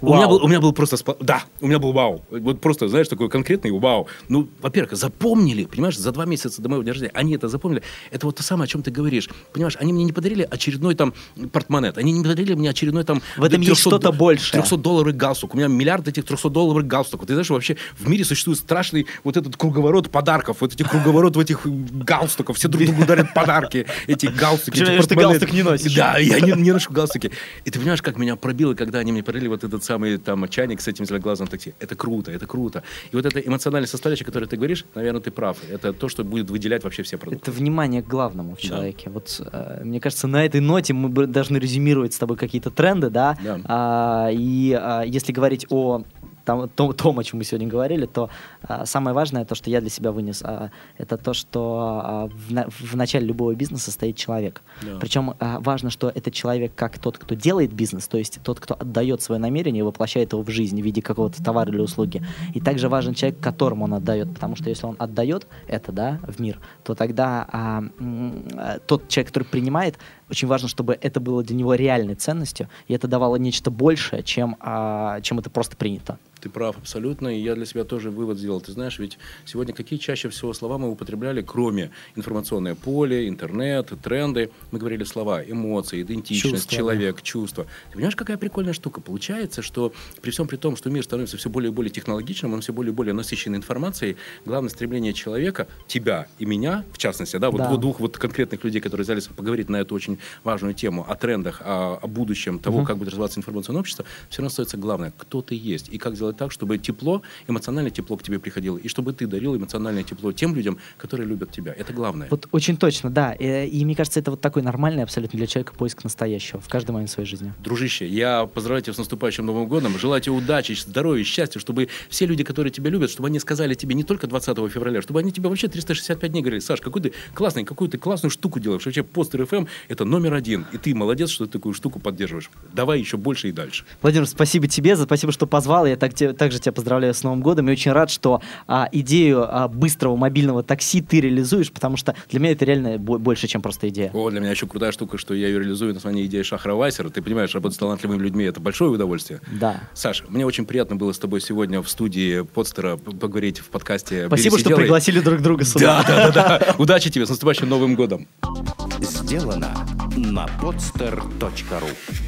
[SPEAKER 3] У меня, был, у меня был просто... спа- Да, у меня был вау. Вот просто, знаешь, такой конкретный вау. Ну, во-первых, запомнили, понимаешь, за два месяца до моего дня рождения, они это запомнили. Это вот то самое, о чем ты говоришь. Понимаешь, они мне не подарили очередной там портмонет, они не подарили мне очередной там...
[SPEAKER 4] В этом есть что-то большее.
[SPEAKER 3] 300 долларовый галстук. У меня миллиард этих 300 долларовых галстуков. Ты знаешь, вообще в мире существует страшный вот этот круговорот подарков, вот эти круговорот в этих галстуков. Все друг другу дарят подарки. Эти галстуки.
[SPEAKER 4] Вижу, ты галстук не носишь.
[SPEAKER 3] Да, я не, не ношу галстуки. И ты понимаешь, как меня пробило, когда они мне подарили вот этот самый там чайник с этим зеленоглазым такси. Это круто, это круто. И вот эта эмоциональная составляющая, которую ты говоришь, наверное, ты прав. Это то, что будет выделять вообще все продукты.
[SPEAKER 4] Это внимание к главному в человеке. Вот э, мне кажется, на этой ноте мы должны резюмировать с тобой какие-то тренды, да.
[SPEAKER 3] Да.
[SPEAKER 4] А, и а, если говорить о там, том, том, о чем мы сегодня говорили, то а, самое важное, то, что я для себя вынес, а, это то, что а, в, на- в начале любого бизнеса стоит человек.
[SPEAKER 3] Да.
[SPEAKER 4] Причем а, важно, что этот человек как тот, кто делает бизнес, то есть тот, кто отдает свое намерение и воплощает его в жизнь в виде какого-то товара или услуги. И также важен человек, которому он отдает, потому что если он отдает это, да, в мир, то тогда а, а, тот человек, который принимает, очень важно, чтобы это было для него реальной ценностью, и это давало нечто большее, чем, а, чем это просто принято.
[SPEAKER 3] Ты прав абсолютно, и я для себя тоже вывод сделал. Ты знаешь, ведь сегодня какие чаще всего слова мы употребляли, кроме информационное поле, интернет, тренды, мы говорили слова, эмоции, идентичность,
[SPEAKER 4] Чувства,
[SPEAKER 3] человек, чувства. Ты понимаешь, какая прикольная штука? Получается, что при всем при том, что мир становится все более и более технологичным, он все более и более насыщен информацией, главное стремление человека, тебя и меня, в частности, да, вот
[SPEAKER 4] Да.
[SPEAKER 3] двух вот конкретных людей, которые взялись поговорить на эту очень важную тему о трендах, о, о будущем того, как будет развиваться информационное общество, все равно остается главное, кто ты есть и как сделать так, чтобы тепло, эмоциональное тепло к тебе приходило, и чтобы ты дарил эмоциональное тепло тем людям, которые любят тебя. Это главное.
[SPEAKER 4] Вот очень точно, да. И, и мне кажется, это вот такой нормальный абсолютно для человека поиск настоящего в каждый момент своей жизни.
[SPEAKER 3] Дружище, я поздравляю тебя с наступающим Новым годом, желаю тебе удачи, здоровья, счастья, чтобы все люди, которые тебя любят, чтобы они сказали тебе не только 20 февраля, чтобы они тебе вообще 365 дней говорили, Саш, какой ты классный, какую ты классную штуку делаешь, вообще постер FM это номер один, и ты молодец, что ты такую штуку поддерживаешь. Давай еще больше и дальше.
[SPEAKER 4] Владимир, спасибо тебе, за спасибо, что позвал. Я так, те- также тебя поздравляю с Новым годом и очень рад, что а, идею а, быстрого мобильного такси ты реализуешь, потому что для меня это реально бо- больше, чем просто идея.
[SPEAKER 3] О, для меня еще крутая штука, что я ее реализую на основании идеи Шахра Вайсера. Ты понимаешь, работать с талантливыми людьми – это большое удовольствие.
[SPEAKER 4] Да.
[SPEAKER 3] Саша, мне очень приятно было с тобой сегодня в студии Подстера поговорить в подкасте
[SPEAKER 4] Спасибо,
[SPEAKER 3] «Берись и
[SPEAKER 4] что
[SPEAKER 3] делай».
[SPEAKER 4] пригласили друг друга сюда.
[SPEAKER 3] Да, да, да, да. Удачи тебе, с наступающим Новым годом.
[SPEAKER 1] Сделано на podster.ru